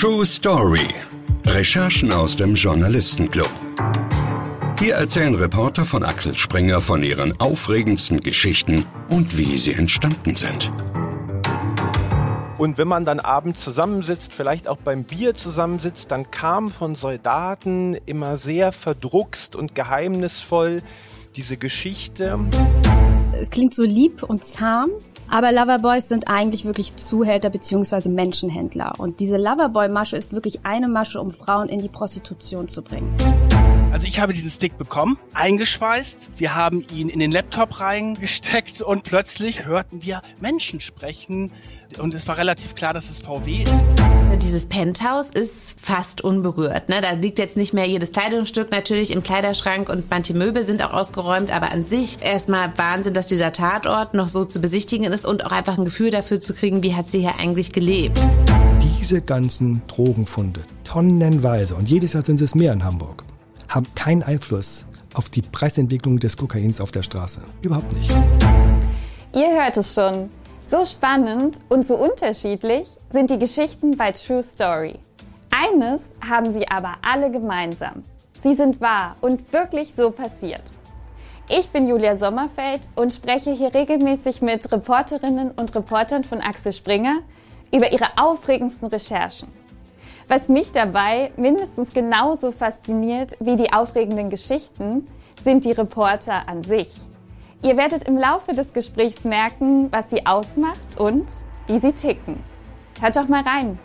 True Story. Recherchen aus dem Journalistenclub. Hier erzählen Reporter von Axel Springer von ihren aufregendsten Geschichten und wie sie entstanden sind. Und wenn man dann abends zusammensitzt, vielleicht auch beim Bier zusammensitzt, dann kam von Soldaten immer sehr verdruckst und geheimnisvoll diese Geschichte. Es klingt so lieb und zahm, aber Loverboys sind eigentlich wirklich Zuhälter bzw. Menschenhändler. Und diese Loverboy-Masche ist wirklich eine Masche, um Frauen in die Prostitution zu bringen. Also ich habe diesen Stick bekommen, eingeschweißt, wir haben ihn in den Laptop reingesteckt und plötzlich hörten wir Menschen sprechen und es war relativ klar, dass es VW ist. Dieses Penthouse ist fast unberührt. Ne? Da liegt jetzt nicht mehr jedes Kleidungsstück natürlich im Kleiderschrank und manche Möbel sind auch ausgeräumt, aber an sich erstmal Wahnsinn, dass dieser Tatort noch so zu besichtigen ist und auch einfach ein Gefühl dafür zu kriegen, wie hat sie hier eigentlich gelebt. Diese ganzen Drogenfunde, tonnenweise, und jedes Jahr sind es mehr in Hamburg, haben keinen Einfluss auf die Preisentwicklung des Kokains auf der Straße. Überhaupt nicht. Ihr hört es schon. So spannend und so unterschiedlich sind die Geschichten bei True Story. Eines haben sie aber alle gemeinsam. Sie sind wahr und wirklich so passiert. Ich bin Julia Sommerfeld und spreche hier regelmäßig mit Reporterinnen und Reportern von Axel Springer über ihre aufregendsten Recherchen. Was mich dabei mindestens genauso fasziniert wie die aufregenden Geschichten, sind die Reporter an sich. Ihr werdet im Laufe des Gesprächs merken, was sie ausmacht und wie sie ticken. Hört doch mal rein.